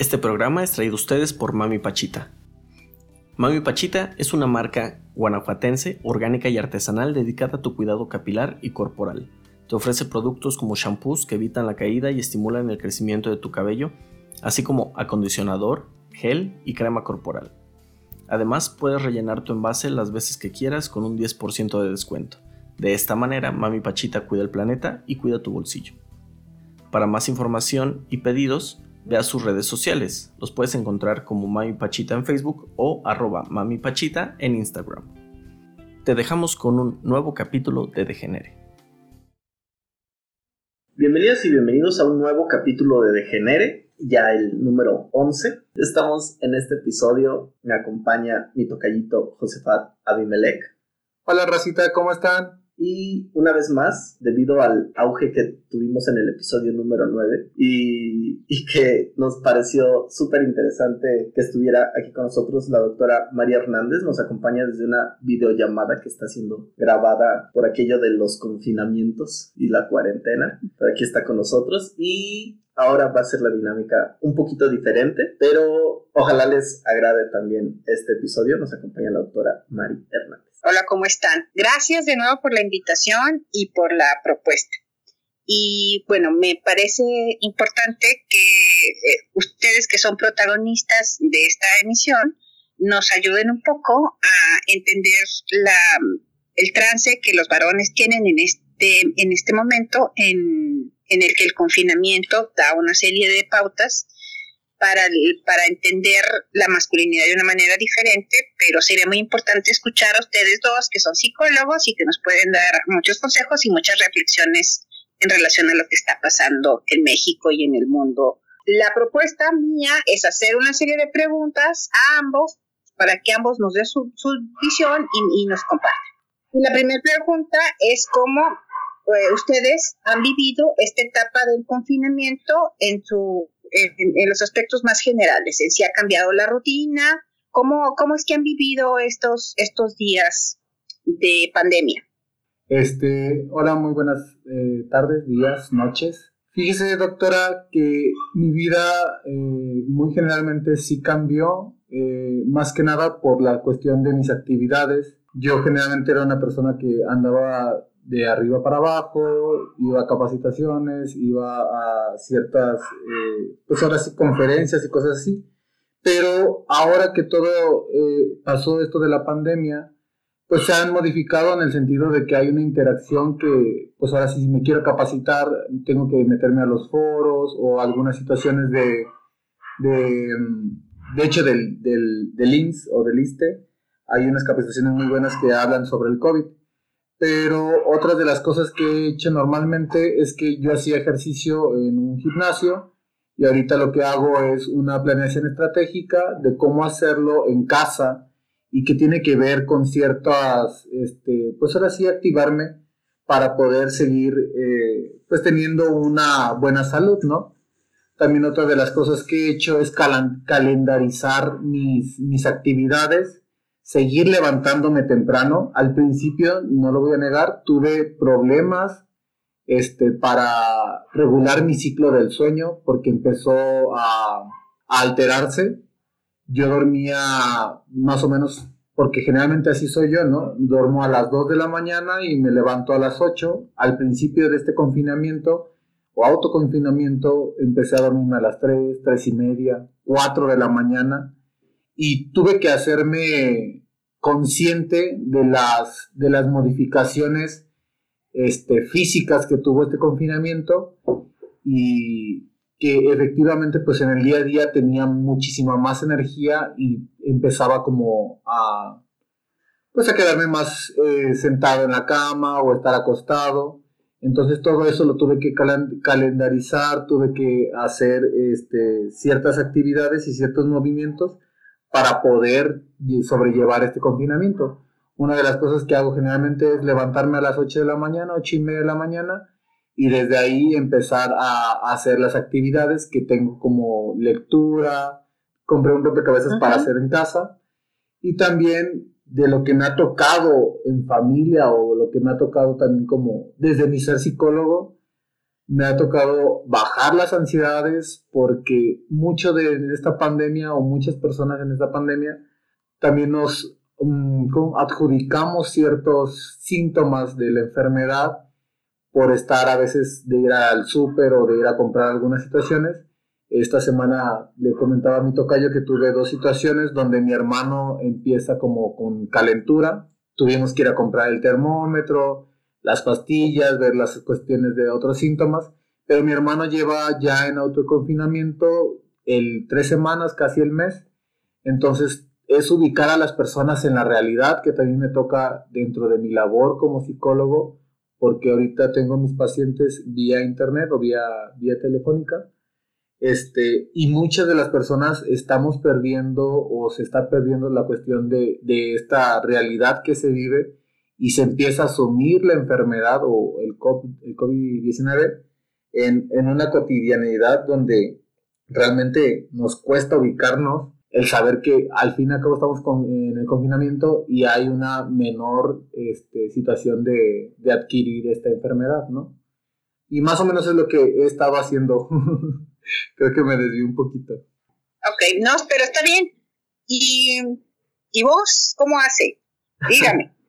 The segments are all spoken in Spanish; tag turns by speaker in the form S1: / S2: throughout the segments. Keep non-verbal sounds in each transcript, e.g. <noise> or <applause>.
S1: Este programa es traído a ustedes por Mami Pachita. Mami Pachita es una marca guanajuatense, orgánica y artesanal dedicada a tu cuidado capilar y corporal. Te ofrece productos como shampoos que evitan la caída y estimulan el crecimiento de tu cabello, así como acondicionador, gel y crema corporal. Además, puedes rellenar tu envase las veces que quieras con un 10% de descuento. De esta manera, Mami Pachita cuida el planeta y cuida tu bolsillo. Para más información y pedidos, ve a sus redes sociales. Los puedes encontrar como Mami Pachita en Facebook o arroba Mami Pachita en Instagram. Te dejamos con un nuevo capítulo de Degenere. Bienvenidos y bienvenidos a un nuevo capítulo de Degenere, ya el número 11. Estamos en este episodio, me acompaña mi tocallito Josefat Abimelech.
S2: Hola Racita, ¿cómo están?
S1: Y una vez más, debido al auge que tuvimos en el episodio número 9 y, que nos pareció súper interesante que estuviera aquí con nosotros la doctora María Hernández, nos acompaña desde una videollamada que está siendo grabada por aquello de los confinamientos y la cuarentena. Pero aquí está con nosotros y ahora va a ser la dinámica un poquito diferente, pero ojalá les agrade también este episodio. Nos acompaña la doctora María Hernández.
S3: Hola, ¿cómo están? Gracias de nuevo por la invitación y por la propuesta. Y bueno, me parece importante que eh, ustedes que son protagonistas de esta emisión nos ayuden un poco a entender la, el trance que los varones tienen en este, en este momento en, en el que el confinamiento da una serie de pautas para, para entender la masculinidad de una manera diferente, pero sería muy importante escuchar a ustedes dos, que son psicólogos y que nos pueden dar muchos consejos y muchas reflexiones en relación a lo que está pasando en México y en el mundo. La propuesta mía es hacer una serie de preguntas a ambos para que ambos nos den su, visión y, nos compartan. Y la primera pregunta es cómo eh, ustedes han vivido esta etapa del confinamiento en su en, los aspectos más generales, en si ha cambiado la rutina, cómo, cómo es que han vivido estos, estos días de pandemia.
S2: Este, hola, muy buenas eh, tardes, días, noches. Fíjese, doctora, que mi vida eh, muy generalmente sí cambió, eh, más que nada por la cuestión de mis actividades. Yo generalmente era una persona que andaba de arriba para abajo, iba a capacitaciones, iba a ciertas, eh, pues ahora sí, conferencias y cosas así. Pero ahora que todo eh, pasó esto de la pandemia, pues se han modificado en el sentido de que hay una interacción que, pues ahora sí, si me quiero capacitar, tengo que meterme a los foros o algunas situaciones de, de, de hecho, del, del, del INS o del ISTE. Hay unas capacitaciones muy buenas que hablan sobre el COVID pero otra de las cosas que he hecho normalmente es que yo hacía ejercicio en un gimnasio y ahorita lo que hago es una planeación estratégica de cómo hacerlo en casa y que tiene que ver con ciertas, este, pues ahora sí activarme para poder seguir eh, pues teniendo una buena salud, ¿no? También otra de las cosas que he hecho es calendarizar mis, mis actividades seguir levantándome temprano. Al principio, no lo voy a negar, tuve problemas este, para regular mi ciclo del sueño porque empezó a, alterarse. Yo dormía más o menos, porque generalmente así soy yo, ¿no? Duermo a las 2 de la mañana y me levanto a las 8. Al principio de este confinamiento o autoconfinamiento empecé a dormirme a las 3, 3 y media, 4 de la mañana y tuve que hacerme consciente de las, de las modificaciones este, físicas que tuvo este confinamiento y que efectivamente pues en el día a día tenía muchísima más energía y empezaba como a pues a quedarme más eh, sentado en la cama o estar acostado. Entonces todo eso lo tuve que calendarizar tuve que hacer este, ciertas actividades y ciertos movimientos para poder sobrellevar este confinamiento. Una de las cosas que hago generalmente es levantarme a las 8 de la mañana, 8 y media de la mañana, y desde ahí empezar a, hacer las actividades que tengo como lectura, compré un rompecabezas para hacer en casa, y también de lo que me ha tocado en familia o lo que me ha tocado también como desde mi ser psicólogo, me ha tocado bajar las ansiedades porque mucho de esta pandemia o muchas personas en esta pandemia también nos um, adjudicamos ciertos síntomas de la enfermedad por estar a veces de ir al súper o de ir a comprar algunas situaciones. Esta semana le comentaba a mi tocayo que tuve dos situaciones donde mi hermano empieza como con calentura. Tuvimos que ir a comprar el termómetro, las pastillas, ver las cuestiones de otros síntomas, pero mi hermano lleva ya en autoconfinamiento el tres semanas, casi el mes, entonces es ubicar a las personas en la realidad, que también me toca dentro de mi labor como psicólogo, porque ahorita tengo mis pacientes vía internet o vía, vía telefónica, este, y muchas de las personas estamos perdiendo o se está perdiendo la cuestión de, de esta realidad que se vive y se empieza a asumir la enfermedad o el COVID-19 en, en, una cotidianidad donde realmente nos cuesta ubicarnos, el saber que al fin y al cabo estamos en el confinamiento y hay una menor este, situación de, de, adquirir esta enfermedad, ¿no? Y más o menos es lo que he estado haciendo. <laughs> Creo que me desvié un poquito.
S3: Ok, no, pero está bien. ¿Y, y vos cómo hace? Dígame. <laughs>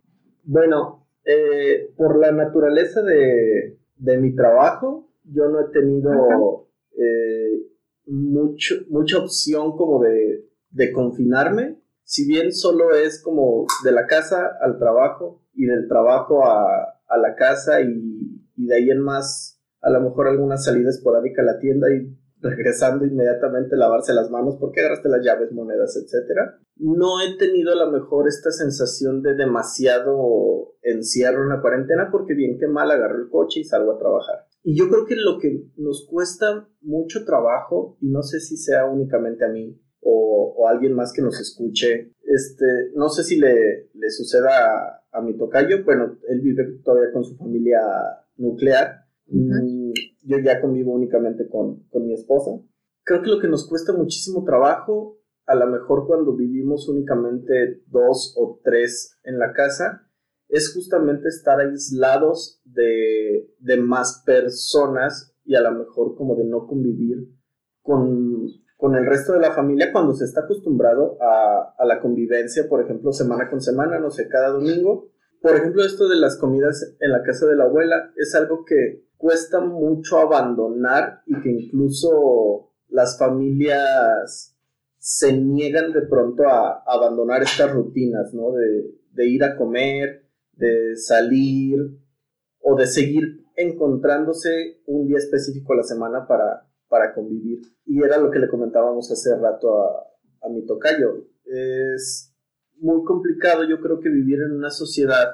S1: Bueno, eh, por la naturaleza de, mi trabajo, yo no he tenido eh, mucho, mucha opción como de, confinarme. Si bien solo es como de la casa al trabajo y del trabajo a, la casa y, y, de ahí en más, a lo mejor alguna salida esporádica a la tienda y regresando inmediatamente lavarse las manos porque agarraste las llaves, monedas, etcétera. No he tenido a lo mejor esta sensación de demasiado encierro en la cuarentena porque bien que mal agarro el coche y salgo a trabajar. Y yo creo que lo que nos cuesta mucho trabajo, y no sé si sea únicamente a mí o, o a alguien más que nos escuche, este, no sé si le, le suceda a, mi tocayo, bueno, él vive todavía con su familia nuclear, yo ya convivo únicamente con, mi esposa. Creo que lo que nos cuesta muchísimo trabajo, a lo mejor cuando vivimos únicamente dos o tres en la casa, es justamente estar aislados de, más personas y a lo mejor como de no convivir con, el resto de la familia cuando se está acostumbrado a, a, la convivencia, por ejemplo, semana con semana, no sé, cada domingo. Por ejemplo, esto de las comidas en la casa de la abuela es algo que cuesta mucho abandonar y que incluso las familias se niegan de pronto a, abandonar estas rutinas, ¿no? De, ir a comer, de salir o de seguir encontrándose un día específico a la semana para, para convivir. Y era lo que le comentábamos hace rato a, a mi tocayo. Es muy complicado, yo creo que vivir en una sociedad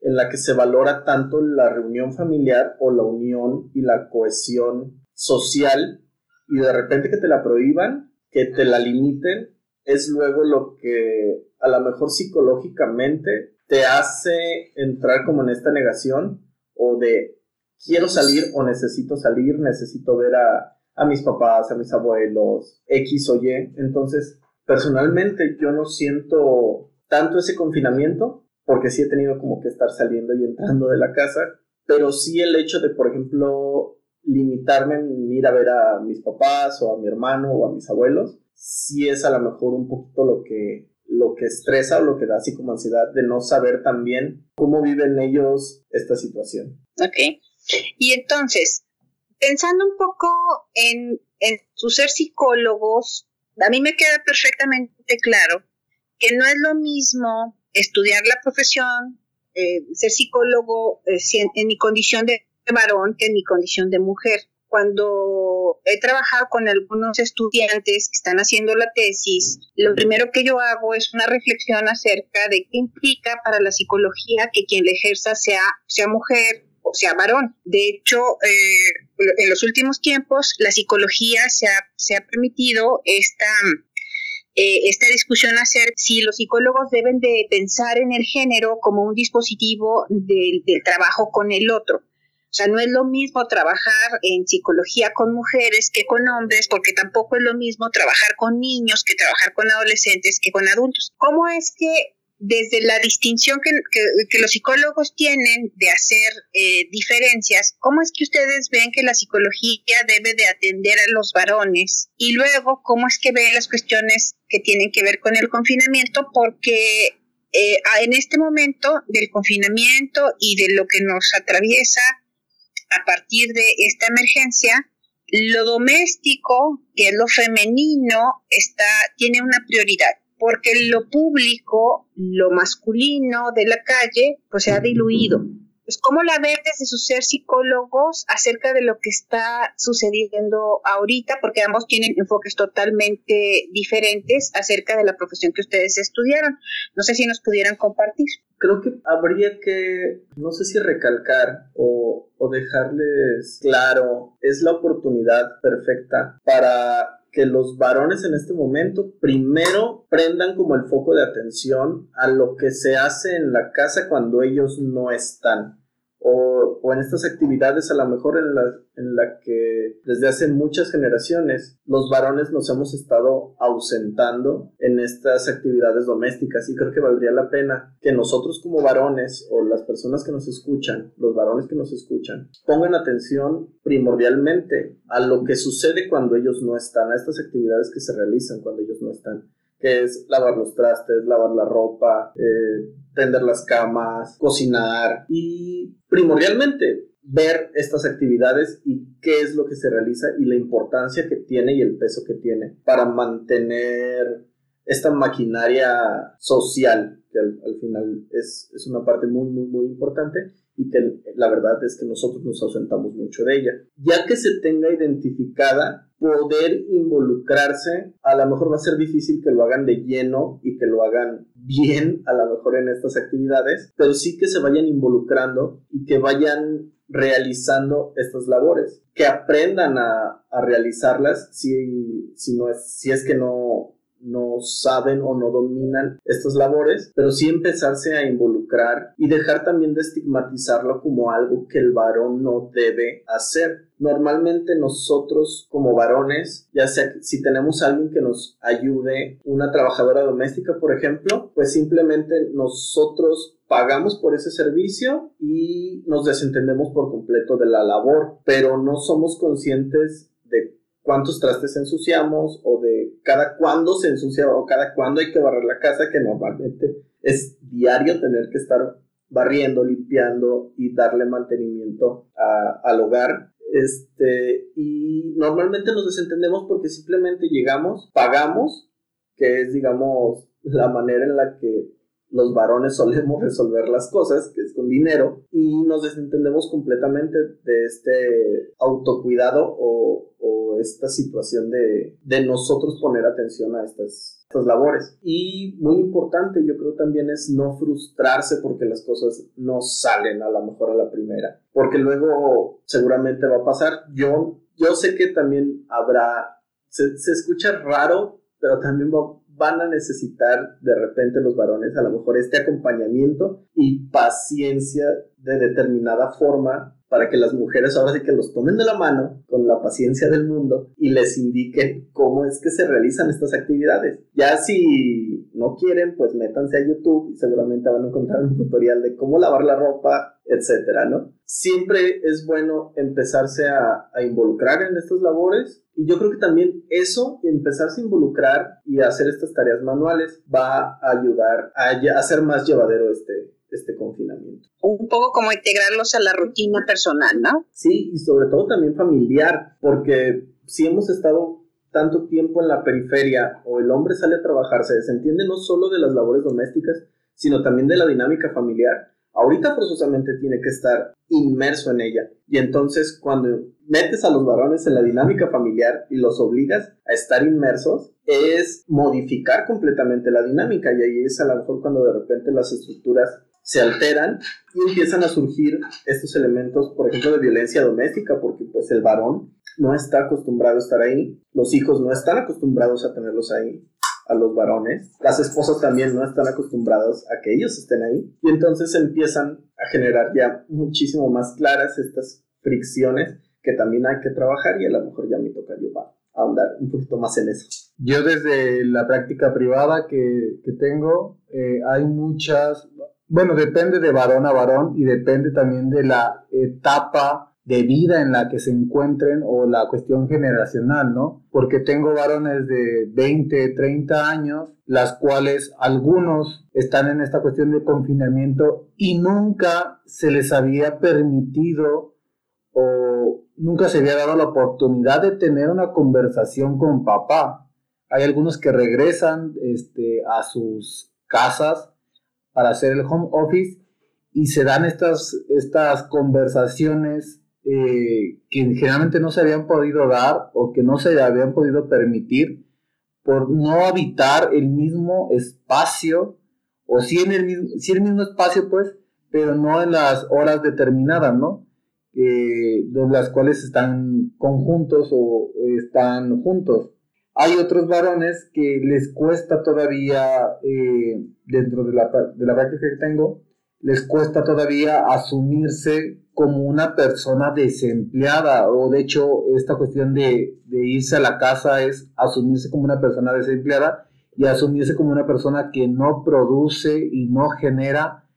S1: en la que se valora tanto la reunión familiar o la unión y la cohesión social y de repente que te la prohíban, que te la limiten, es luego lo que a lo mejor psicológicamente te hace entrar como en esta negación o de quiero salir o necesito salir, necesito ver a, a mis papás, a mis abuelos, X o Y. Entonces, personalmente yo no siento tanto ese confinamiento, porque sí he tenido como que estar saliendo y entrando de la casa, pero sí el hecho de, por ejemplo, limitarme en ir a ver a mis papás o a mi hermano o a mis abuelos, sí es a lo mejor un poquito lo que, lo que estresa o lo que da así como ansiedad de no saber también cómo viven ellos esta situación.
S3: Ok. Y entonces, pensando un poco en, en ser psicólogos, a mí me queda perfectamente claro que no es lo mismo estudiar la profesión, eh, ser psicólogo eh, en mi condición de varón que en mi condición de mujer. Cuando he trabajado con algunos estudiantes que están haciendo la tesis, lo primero que yo hago es una reflexión acerca de qué implica para la psicología que quien la ejerza sea, sea mujer o sea varón. De hecho, eh, en los últimos tiempos la psicología se ha, se ha permitido esta eh, esta discusión hacer si los psicólogos deben de pensar en el género como un dispositivo del, trabajo con el otro. O sea, no es lo mismo trabajar en psicología con mujeres que con hombres, porque tampoco es lo mismo trabajar con niños que trabajar con adolescentes que con adultos. ¿Cómo es que desde la distinción que, los psicólogos tienen de hacer eh, diferencias, ¿cómo es que ustedes ven que la psicología debe de atender a los varones? Y luego, ¿cómo es que ven las cuestiones que tienen que ver con el confinamiento? Porque eh, en este momento del confinamiento y de lo que nos atraviesa a partir de esta emergencia, lo doméstico, que es lo femenino, está, tiene una prioridad porque lo público, lo masculino de la calle, pues se ha diluido. Pues, ¿Cómo la ven desde su ser psicólogos acerca de lo que está sucediendo ahorita? Porque ambos tienen enfoques totalmente diferentes acerca de la profesión que ustedes estudiaron. No sé si nos pudieran compartir.
S1: Creo que habría que, no sé si recalcar o, o dejarles claro, es la oportunidad perfecta para que los varones en este momento primero prendan como el foco de atención a lo que se hace en la casa cuando ellos no están o, en estas actividades a lo mejor en la, en la que desde hace muchas generaciones los varones nos hemos estado ausentando en estas actividades domésticas. Y creo que valdría la pena que nosotros como varones o las personas que nos escuchan, los varones que nos escuchan, pongan atención primordialmente a lo que sucede cuando ellos no están, a estas actividades que se realizan cuando ellos no están que es lavar los trastes, lavar la ropa, eh, tender las camas, cocinar y primordialmente ver estas actividades y qué es lo que se realiza y la importancia que tiene y el peso que tiene para mantener esta maquinaria social que al, final es, es, una parte muy, muy, muy importante y que la verdad es que nosotros nos ausentamos mucho de ella. Ya que se tenga identificada, poder involucrarse, a lo mejor va a ser difícil que lo hagan de lleno y que lo hagan bien, a lo mejor en estas actividades, pero sí que se vayan involucrando y que vayan realizando estas labores, que aprendan a, a realizarlas si, si, no es, si es que no, no saben o no dominan estas labores, pero sí empezarse a involucrar y dejar también de estigmatizarlo como algo que el varón no debe hacer. Normalmente nosotros como varones, ya sea si tenemos alguien que nos ayude, una trabajadora doméstica por ejemplo, pues simplemente nosotros pagamos por ese servicio y nos desentendemos por completo de la labor, pero no somos conscientes de cuántos trastes ensuciamos o de cada cuándo se ensucia o cada cuándo hay que barrer la casa, que normalmente es diario tener que estar barriendo, limpiando y darle mantenimiento al hogar. Este, y normalmente nos desentendemos porque simplemente llegamos, pagamos, que es, digamos, la manera en la que los varones <laughs> solemos resolver las cosas, que es con dinero, y nos desentendemos completamente de este autocuidado o, esta situación de, nosotros poner atención a estas, labores. Y muy importante, yo creo también es no frustrarse porque las cosas no salen a lo mejor a la primera, porque luego seguramente va a pasar. Yo, yo sé que también habrá, se, se escucha raro, pero también va, van a necesitar de repente los varones a lo mejor este acompañamiento y paciencia de determinada forma para que las mujeres ahora sí que los tomen de la mano con la paciencia del mundo y les indiquen cómo es que se realizan estas actividades. Ya si no quieren, pues métanse a YouTube y seguramente van a encontrar un tutorial de cómo lavar la ropa, etcétera, ¿no? Siempre es bueno empezarse a, a involucrar en estas labores y yo creo que también eso, empezarse a involucrar y hacer estas tareas manuales, va a ayudar a, hacer más llevadero este, este confinamiento.
S3: Un poco como integrarlos a la rutina personal, ¿no?
S1: Sí, y sobre todo también familiar, porque si hemos estado tanto tiempo en la periferia o el hombre sale a trabajar, se desentiende no solo de las labores domésticas, sino también de la dinámica familiar ahorita forzosamente tiene que estar inmerso en ella. Y entonces cuando metes a los varones en la dinámica familiar y los obligas a estar inmersos, es modificar completamente la dinámica. Y ahí es a lo mejor cuando de repente las estructuras se alteran y empiezan a surgir estos elementos, por ejemplo, de violencia doméstica, porque pues el varón no está acostumbrado a estar ahí, los hijos no están acostumbrados a tenerlos ahí, a los varones. Las esposas también no están acostumbradas a que ellos estén ahí. Y entonces empiezan a generar ya muchísimo más claras estas fricciones que también hay que trabajar y a lo mejor ya me toca llevar
S4: ahondar un poquito más en eso.
S2: Yo desde la práctica privada que, tengo, eh, hay muchas, bueno, depende de varón a varón y depende también de la etapa de vida en la que se encuentren o la cuestión generacional, ¿no? Porque tengo varones de 20, 30 años, las cuales algunos están en esta cuestión de confinamiento y nunca se les había permitido o nunca se había dado la oportunidad de tener una conversación con papá. Hay algunos que regresan este, a sus casas para hacer el home office y se dan estas, estas conversaciones eh, que generalmente no se habían podido dar o que no se habían podido permitir por no habitar el mismo espacio o sí en el mismo, el mismo espacio pues, pero no en las horas determinadas, ¿no? Eh, las cuales están conjuntos o están juntos. Hay otros varones que les cuesta todavía, eh, dentro de la, de la práctica que tengo, les cuesta todavía asumirse como una persona desempleada o de hecho esta cuestión de, irse a la casa es asumirse como una persona desempleada y asumirse como una persona que no produce y no genera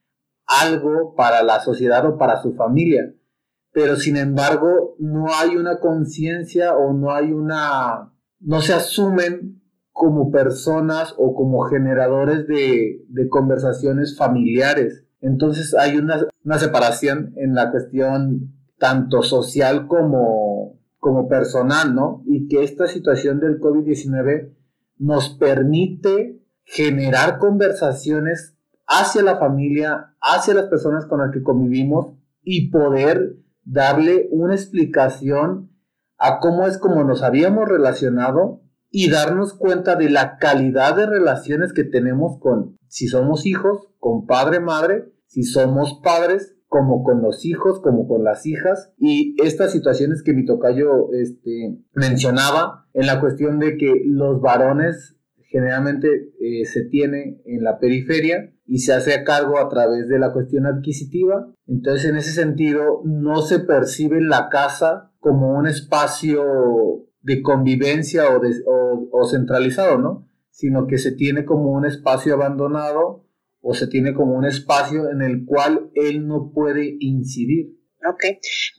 S2: algo para la sociedad o para su familia. Pero sin embargo no hay una conciencia o no hay una, no se asumen como personas o como generadores de, conversaciones familiares entonces hay una, separación en la cuestión tanto social como, como personal, ¿no? Y que esta situación del COVID-19 nos permite generar conversaciones hacia la familia, hacia las personas con las que convivimos y poder darle una explicación a cómo es como nos habíamos relacionado y darnos cuenta de la calidad de relaciones que tenemos con, si somos hijos, con padre, madre, si somos padres, como con los hijos, como con las hijas, y estas situaciones que mi tocayo este, mencionaba en la cuestión de que los varones generalmente eh, se tiene en la periferia y se hace a cargo a través de la cuestión adquisitiva. Entonces, en ese sentido, no se percibe la casa como un espacio de convivencia o, o centralizado, ¿no? Sino que se tiene como un espacio abandonado o se tiene como un espacio en el cual él no puede incidir.
S3: Ok.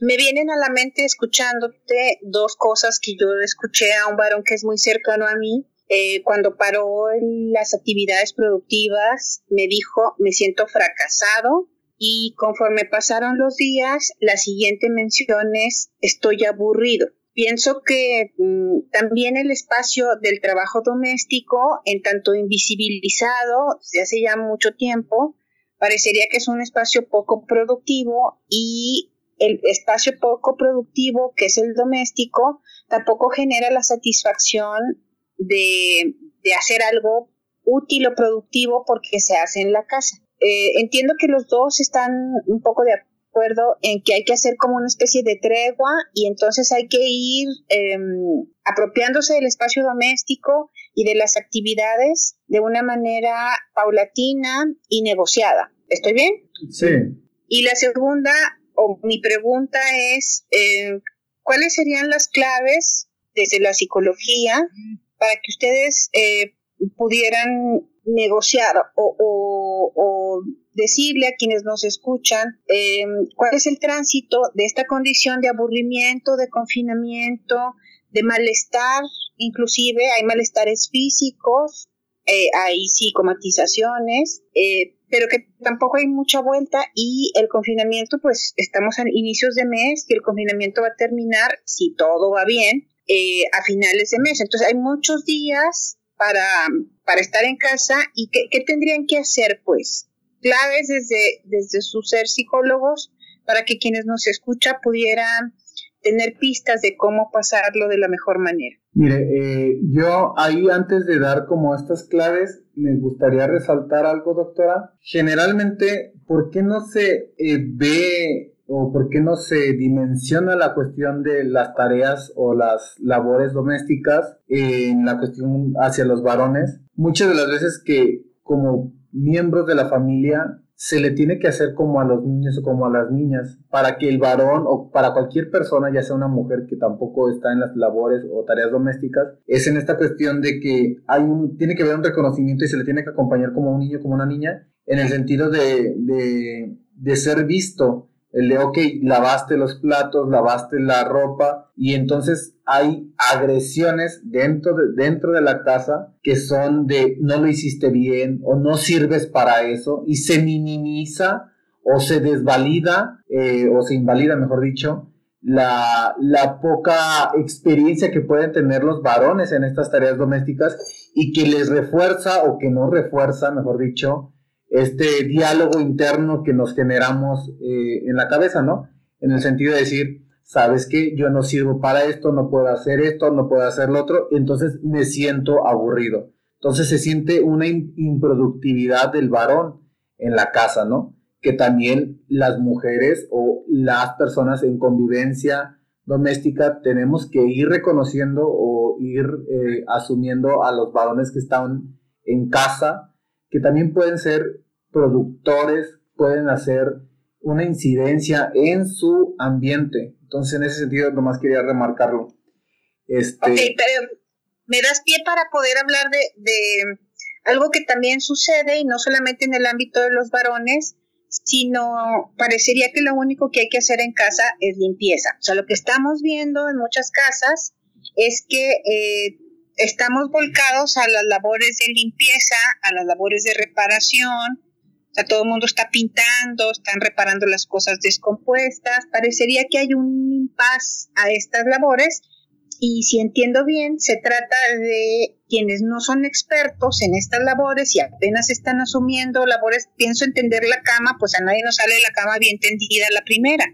S3: Me vienen a la mente escuchándote dos cosas que yo escuché a un varón que es muy cercano a mí. Eh, cuando paró las actividades productivas, me dijo, me siento fracasado. Y conforme pasaron los días, la siguiente mención es, estoy aburrido. Pienso que mm, también el espacio del trabajo doméstico, en tanto invisibilizado desde hace ya mucho tiempo, parecería que es un espacio poco productivo y el espacio poco productivo, que es el doméstico, tampoco genera la satisfacción de, hacer algo útil o productivo porque se hace en la casa. Eh, entiendo que los dos están un poco de acuerdo en que hay que hacer como una especie de tregua y entonces hay que ir em, apropiándose del espacio doméstico y de las actividades de una manera paulatina y negociada. ¿Estoy bien?
S2: Sí.
S3: Y la segunda, o mi pregunta es, eh, ¿cuáles serían las claves desde la psicología para que ustedes eh, pudieran negociar o, decirle a quienes nos escuchan em, cuál es el tránsito de esta condición de aburrimiento, de confinamiento, de malestar, inclusive hay malestares físicos, eh, hay psicomatizaciones, eh, pero que tampoco hay mucha vuelta y el confinamiento, pues estamos a inicios de mes y el confinamiento va a terminar, si todo va bien, eh, a finales de mes. Entonces hay muchos días para, para estar en casa y qué, tendrían que hacer, pues, claves desde, desde ser psicólogos para que quienes nos escuchan pudieran tener pistas de cómo pasarlo de la mejor manera.
S2: Mire, eh, yo ahí antes de dar como estas claves, me gustaría resaltar algo, doctora. Generalmente, ¿por qué no se eh, ve o por qué no se dimensiona la cuestión de las tareas o las labores domésticas en la cuestión hacia los varones. Muchas de las veces que como miembros de la familia se le tiene que hacer como a los niños o como a las niñas, para que el varón o para cualquier persona, ya sea una mujer que tampoco está en las labores o tareas domésticas, es en esta cuestión de que hay un, tiene que haber un reconocimiento y se le tiene que acompañar como un niño, como una niña, en el sentido de, de, de ser visto. El de, ok, lavaste los platos, lavaste la ropa y entonces hay agresiones dentro de, dentro de la casa que son de no lo hiciste bien o no sirves para eso y se minimiza o se desvalida eh, o se invalida, mejor dicho, la, la, poca experiencia que pueden tener los varones en estas tareas domésticas y que les refuerza o que no refuerza, mejor dicho, este diálogo interno que nos generamos eh, en la cabeza, ¿no? En el sentido de decir, sabes que yo no sirvo para esto, no puedo hacer esto, no puedo hacer lo otro, entonces me siento aburrido. Entonces se siente una improductividad del varón en la casa, ¿no? Que también las mujeres o las personas en convivencia doméstica tenemos que ir reconociendo o ir eh, asumiendo a los varones que están en casa, que también pueden ser productores pueden hacer una incidencia en su ambiente. Entonces, en ese sentido, nomás quería remarcarlo.
S3: Este... Ok, pero me das pie para poder hablar de, algo que también sucede, y no solamente en el ámbito de los varones, sino parecería que lo único que hay que hacer en casa es limpieza. O sea, lo que estamos viendo en muchas casas es que eh, estamos volcados a las labores de limpieza, a las labores de reparación, todo el mundo está pintando, están reparando las cosas descompuestas. Parecería que hay un impas a estas labores. Y si entiendo bien, se trata de quienes no son expertos en estas labores y apenas están asumiendo labores. Pienso entender la cama, pues a nadie nos sale la cama bien tendida la primera.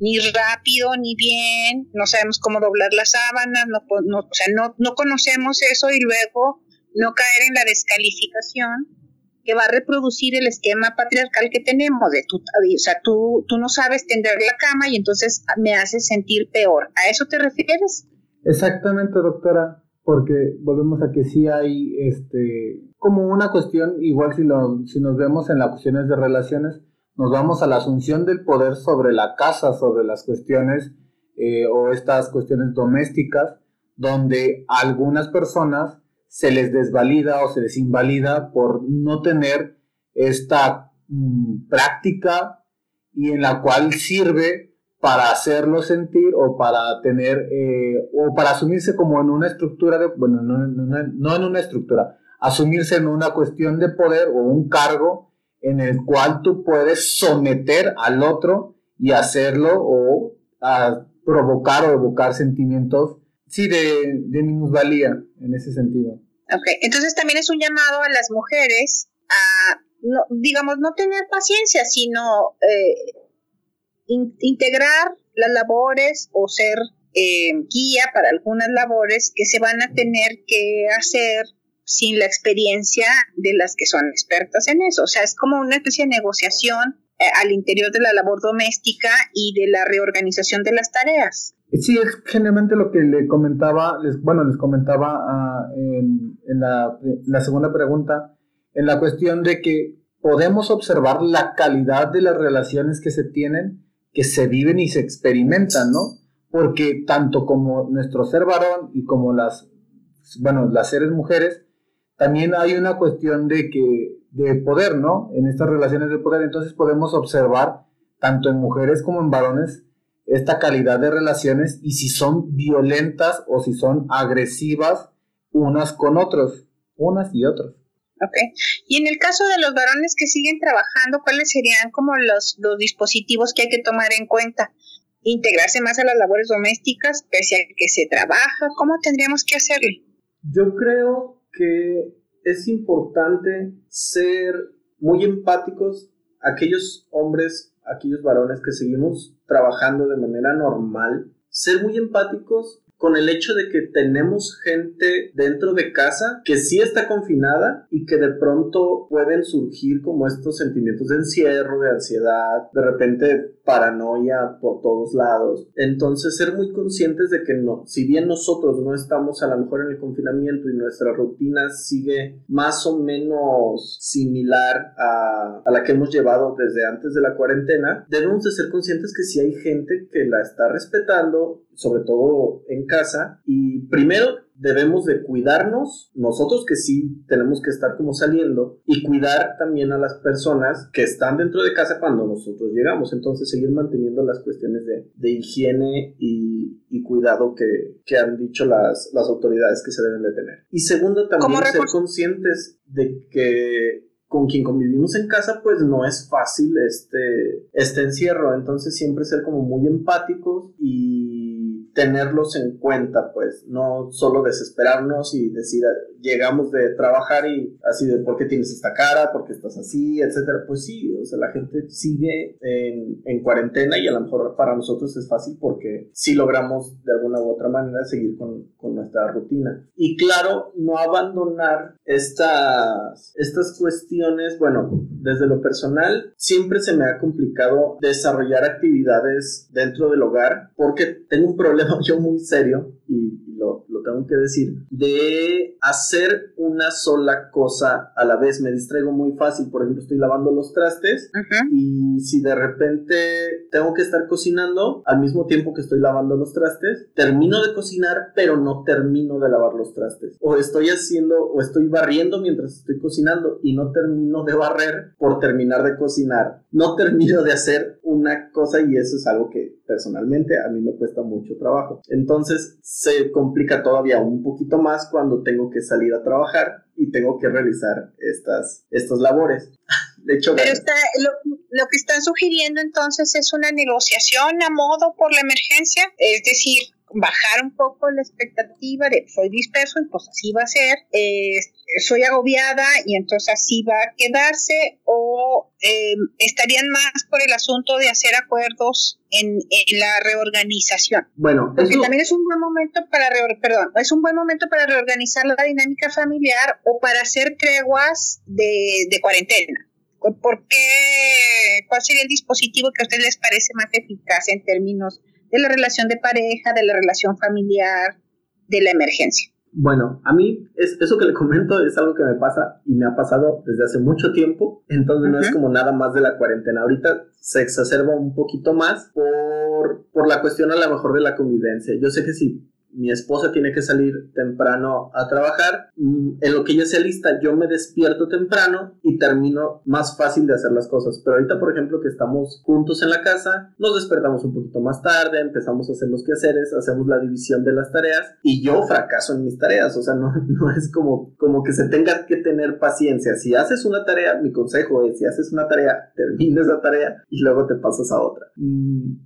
S3: Ni rápido, ni bien. No sabemos cómo doblar las sábanas. No, o sea, no, no conocemos eso y luego no caer en la descalificación que va a reproducir el esquema patriarcal que tenemos, de tú, o sea, tú, tú no sabes tender la cama y entonces me haces sentir peor. ¿A eso te refieres?
S2: Exactamente, doctora, porque volvemos a que sí hay este como una cuestión, igual si, lo, si nos vemos en las cuestiones de relaciones, nos vamos a la asunción del poder sobre la casa, sobre las cuestiones eh, o estas cuestiones domésticas, donde algunas personas se les desvalida o se les invalida por no tener esta mm, práctica y en la cual sirve para hacerlo sentir o para tener eh, o para asumirse como en una estructura de, bueno, no, no, en una estructura, asumirse en una cuestión de poder o un cargo en el cual tú puedes someter al otro y hacerlo o a provocar o evocar sentimientos sí, de, de minusvalía en ese sentido.
S3: Ok, entonces también es un llamado a las mujeres a, no, digamos, no tener paciencia, sino eh, integrar las labores o ser eh, guía para algunas labores que se van a tener que hacer sin la experiencia de las que son expertas en eso. O sea, es como una especie de negociación eh, al interior de la labor doméstica y de la reorganización de las tareas.
S2: Sí, es generalmente lo que le comentaba, les, bueno, les comentaba ah, en, la, la, segunda pregunta, en la cuestión de que podemos observar la calidad de las relaciones que se tienen, que se viven y se experimentan, ¿no? Porque tanto como nuestro ser varón y como las, bueno, las seres mujeres, también hay una cuestión de que, de poder, ¿no? En estas relaciones de poder, entonces podemos observar, tanto en mujeres como en varones, esta calidad de relaciones y si son violentas o si son agresivas unas con otros, unas y otros.
S3: Ok. Y en el caso de los varones que siguen trabajando, ¿cuáles serían como los, los dispositivos que hay que tomar en cuenta? Integrarse más a las labores domésticas, pese a que se trabaja, ¿cómo tendríamos que hacerlo?
S1: Yo creo que es importante ser muy empáticos aquellos hombres, aquellos varones que seguimos trabajando de manera normal, ser muy empáticos con el hecho de que tenemos gente dentro de casa que sí está confinada y que de pronto pueden surgir como estos sentimientos de encierro, de ansiedad, de repente paranoia por todos lados. Entonces ser muy conscientes de que no, si bien nosotros no estamos a lo mejor en el confinamiento y nuestra rutina sigue más o menos similar a, a la que hemos llevado desde antes de la cuarentena, debemos de ser conscientes que si hay gente que la está respetando, sobre todo en casa, y primero debemos de cuidarnos, nosotros que sí tenemos que estar como saliendo, y cuidar también a las personas que están dentro de casa cuando nosotros llegamos. Entonces seguir manteniendo las cuestiones de, de higiene y, y cuidado que, que, han dicho las, las autoridades que se deben de tener. Y segundo, también ser conscientes de que con quien convivimos en casa, pues no es fácil este, este encierro. Entonces siempre ser como muy empáticos y tenerlos en cuenta, pues no solo desesperarnos y decir, llegamos de trabajar y así de por qué tienes esta cara, por qué estás así, etcétera. Pues sí, o sea, la gente sigue en, en cuarentena y a lo mejor para nosotros es fácil porque sí logramos de alguna u otra manera seguir con, con nuestra rutina. Y claro, no abandonar estas, estas cuestiones, bueno, desde lo personal, siempre se me ha complicado desarrollar actividades dentro del hogar porque tengo un problema <laughs> yo muy serio y lo, lo tengo que decir, de hacer una sola cosa a la vez. Me distraigo muy fácil, por ejemplo, estoy lavando los trastes y si de repente tengo que estar cocinando al mismo tiempo que estoy lavando los trastes, termino de cocinar, pero no termino de lavar los trastes. O estoy haciendo, o estoy barriendo mientras estoy cocinando y no termino de barrer por terminar de cocinar. No termino de hacer una cosa y eso es algo que personalmente a mí me cuesta mucho trabajo. Entonces se complica todavía un poquito más cuando tengo que salir a trabajar y tengo que realizar estas, estas labores. <laughs> De hecho,
S3: Pero está, lo, lo, que están sugiriendo entonces es una negociación a modo por la emergencia, es decir, bajar un poco la expectativa de soy disperso y pues así va a ser, eh, soy agobiada y entonces así va a quedarse o eh, estarían más por el asunto de hacer acuerdos en, en la reorganización.
S1: Bueno,
S3: porque también es un buen momento para perdón, es un buen momento para reorganizar la dinámica familiar o para hacer treguas de, de cuarentena. ¿Por qué? ¿Cuál sería el dispositivo que a ustedes les parece más eficaz en términos de la relación de pareja, de la relación familiar, de la emergencia.
S1: Bueno, a mí es, eso que le comento es algo que me pasa y me ha pasado desde hace mucho tiempo, entonces no es como nada más de la cuarentena. Ahorita se exacerba un poquito más por, por la cuestión a lo mejor de la convivencia. Yo sé que si mi esposa tiene que salir temprano a trabajar, mm, en lo que ella sea lista, yo me despierto temprano y termino más fácil de hacer las cosas. Pero ahorita, por ejemplo, que estamos juntos en la casa, nos despertamos un poquito más tarde, empezamos a hacer los quehaceres, hacemos la división de las tareas y yo fracaso en mis tareas. O sea, no, <laughs> es como, como que se tenga que tener paciencia. Si haces una tarea, mi consejo es, si haces una tarea, <laughs> termina esa tarea y luego te pasas a otra.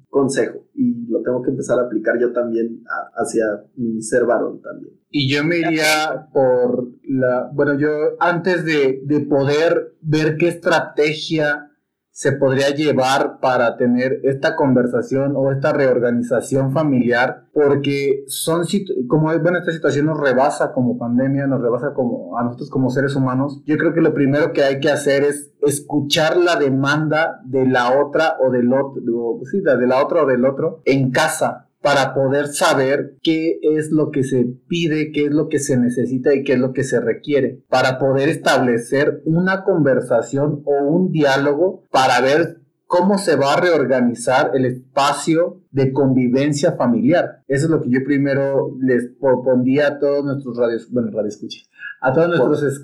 S1: Consejo. Y lo tengo que empezar a aplicar yo también hacia mi ser varón también.
S2: Y yo me iría por la, bueno, yo antes de, de poder ver qué estrategia se podría llevar para tener esta conversación o esta reorganización familiar, porque son, como bueno, esta situación nos rebasa como pandemia, nos rebasa como a nosotros como seres humanos. Yo creo que lo primero que hay que hacer es escuchar la demanda de la otra o del otro, sí, de la otra o del otro en casa, para poder saber qué es lo que se pide, qué es lo que se necesita y qué es lo que se requiere, para poder establecer una conversación o un diálogo para ver cómo se va a reorganizar el espacio de convivencia familiar. Eso es lo que yo primero les propondría a todos nuestros radios, bueno, radioescuchas, a todos nuestros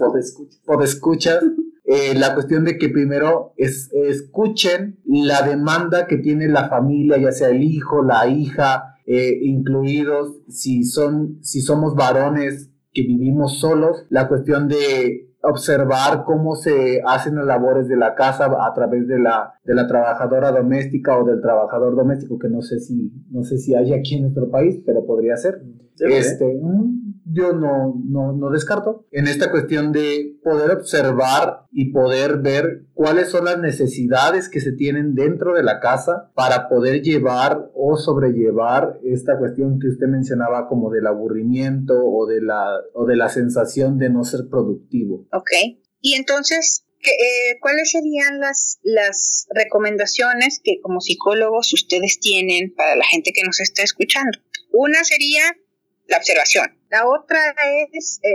S2: podescuchas, eh, la cuestión de que primero es, escuchen la demanda que tiene la familia, ya sea el hijo, la hija, eh, incluidos, si, son, si somos varones que vivimos solos, la cuestión de observar cómo se hacen las labores de la casa a través de la, de la trabajadora doméstica o del trabajador doméstico, que no sé si, no sé si hay aquí en nuestro país, pero podría ser. Este, mm, yo no, no, no descarto en esta cuestión de poder observar y poder ver cuáles son las necesidades que se tienen dentro de la casa para poder llevar o sobrellevar esta cuestión que usted mencionaba como del aburrimiento o de la, o de la sensación de no ser productivo.
S3: Ok. Y entonces, eh, ¿cuáles serían las, las recomendaciones que como psicólogos ustedes tienen para la gente que nos está escuchando? Una sería la observación. La otra es eh,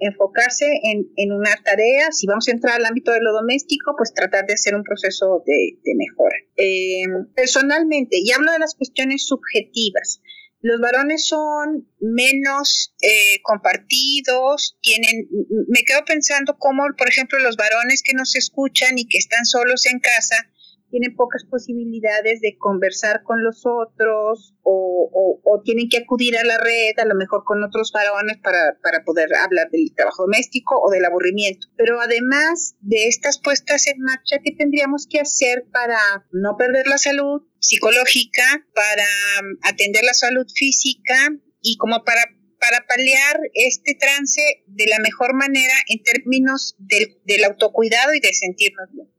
S3: enfocarse en, una tarea. Si vamos a entrar al ámbito de lo doméstico, pues tratar de hacer un proceso de, mejora. Eh, personalmente, y hablo de las cuestiones subjetivas, los varones son menos eh, compartidos, tienen, me quedo pensando cómo, por ejemplo, los varones que nos escuchan y que están solos en casa, tienen pocas posibilidades de conversar con los otros o, tienen que acudir a la red, a lo mejor con otros varones para, poder hablar del trabajo doméstico o del aburrimiento. Pero además de estas puestas en marcha, ¿qué tendríamos que hacer para no perder la salud psicológica, para atender la salud física y como para para paliar este trance de la mejor manera en términos del autocuidado y de sentirnos bien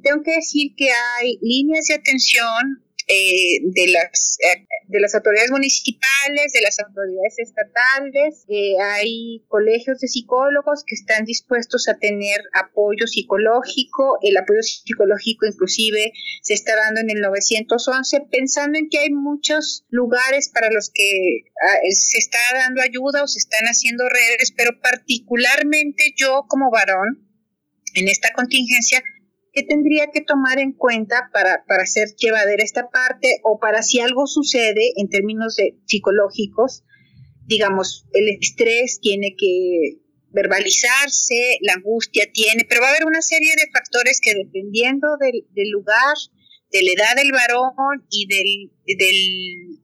S3: tengo que decir que hay líneas de atención eh, de, las, eh, de las autoridades municipales, de las autoridades estatales, eh, hay colegios de psicólogos que están dispuestos a tener apoyo psicológico, el apoyo psicológico inclusive se está dando en el 911, pensando en que hay muchos lugares para los que ah, se está dando ayuda o se están haciendo redes, pero particularmente yo como varón, en esta contingencia, ¿Qué tendría que tomar en cuenta para, para hacer llevadera esta parte o para si algo sucede en términos de psicológicos? Digamos, el estrés tiene que verbalizarse, la angustia tiene, pero va a haber una serie de factores que dependiendo del, del lugar, de la edad del varón y de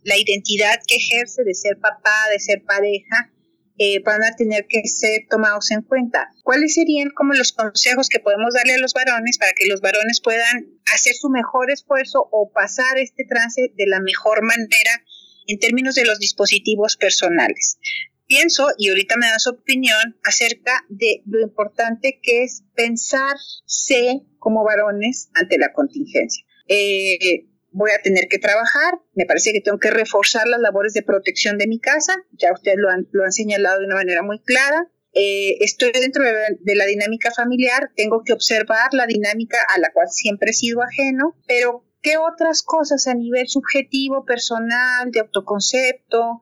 S3: la identidad que ejerce de ser papá, de ser pareja, eh, van a tener que ser tomados en cuenta. ¿Cuáles serían como los consejos que podemos darle a los varones para que los varones puedan hacer su mejor esfuerzo o pasar este trance de la mejor manera en términos de los dispositivos personales? Pienso, y ahorita me da su opinión, acerca de lo importante que es pensarse como varones ante la contingencia. Eh, voy a tener que trabajar, me parece que tengo que reforzar las labores de protección de mi casa, ya ustedes lo han, lo han señalado de una manera muy clara. Eh, estoy dentro de, la dinámica familiar, tengo que observar la dinámica a la cual siempre he sido ajeno, pero ¿qué otras cosas a nivel subjetivo, personal, de autoconcepto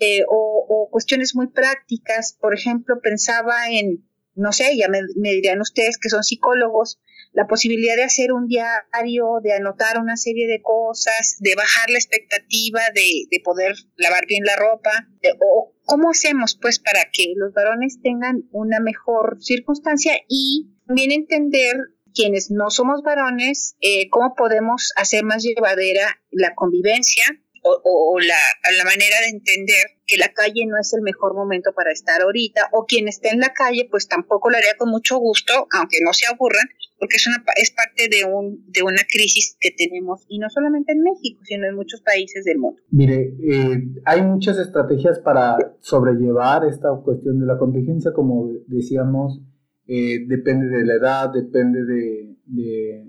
S3: eh, o, cuestiones muy prácticas? Por ejemplo, pensaba en, no sé, ya me dirían ustedes que son psicólogos, la posibilidad de hacer un diario, de anotar una serie de cosas, de bajar la expectativa de, de poder lavar bien la ropa, o cómo hacemos pues para que los varones tengan una mejor circunstancia y también entender quienes no somos varones, eh, cómo podemos hacer más llevadera la convivencia o, la, la, manera de entender que la calle no es el mejor momento para estar ahorita, o quien esté en la calle, pues tampoco lo haría con mucho gusto, aunque no se aburran, porque es, una, es parte de, un, de una crisis que tenemos, y no solamente en México, sino en muchos países del mundo.
S2: Mire, eh, hay muchas estrategias para sobrellevar esta cuestión de la contingencia, como decíamos, eh, depende de la edad, depende de, de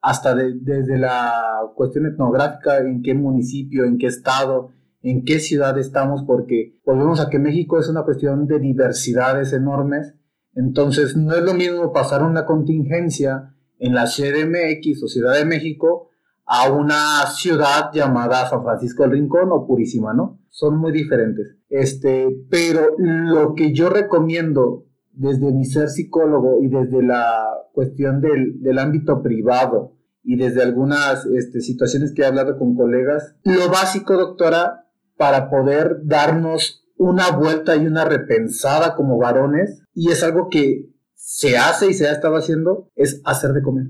S2: hasta desde la cuestión etnográfica, en qué municipio, en qué estado, en qué ciudad estamos, porque volvemos a que México es una cuestión de diversidades enormes entonces, no es lo mismo pasar una contingencia en la CDMX o Ciudad de México a una ciudad llamada San Francisco del Rincón o Purísima, ¿no? Son muy diferentes. Este, pero lo que yo recomiendo desde mi ser psicólogo y desde la cuestión del, del ámbito privado y desde algunas este, situaciones que he hablado con colegas, lo básico, doctora, para poder darnos una vuelta y una repensada como varones y es algo que se hace y se ha estado haciendo, es hacer de comer.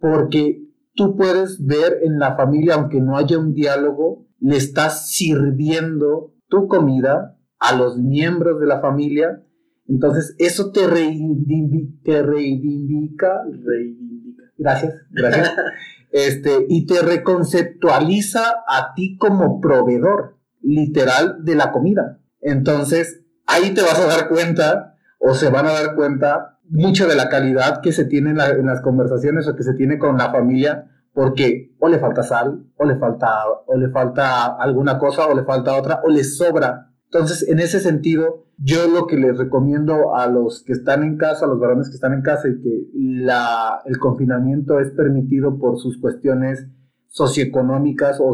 S2: Porque tú puedes ver en la familia, aunque no haya un diálogo, le estás sirviendo tu comida a los miembros de la familia. Entonces, eso te, reivindica, te reivindica, reivindica, gracias, gracias, <laughs> este, y te reconceptualiza a ti como proveedor literal de la comida. Entonces, ahí te vas a dar cuenta o se van a dar cuenta mucho de la calidad que se tiene en, las conversaciones o que se tiene con la familia porque o le falta sal, o le falta, o le falta alguna cosa, o le falta otra, o le sobra. Entonces, en ese sentido, yo lo que les recomiendo a los que están en casa, a los varones que están en casa y que la, el confinamiento es permitido por sus cuestiones socioeconómicas o,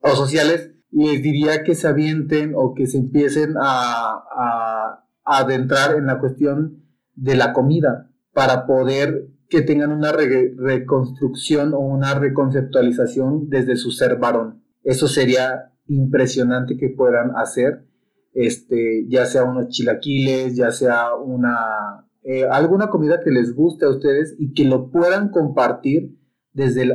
S2: o sociales, les diría que se avienten o que se empiecen a, a, a adentrar en la cuestión de la comida para poder que tengan una reconstrucción o una reconceptualización desde su ser varón. Eso sería impresionante que puedan hacer, este, ya sea unos chilaquiles, ya sea una eh, alguna comida que les guste a ustedes y que lo puedan compartir desde, el,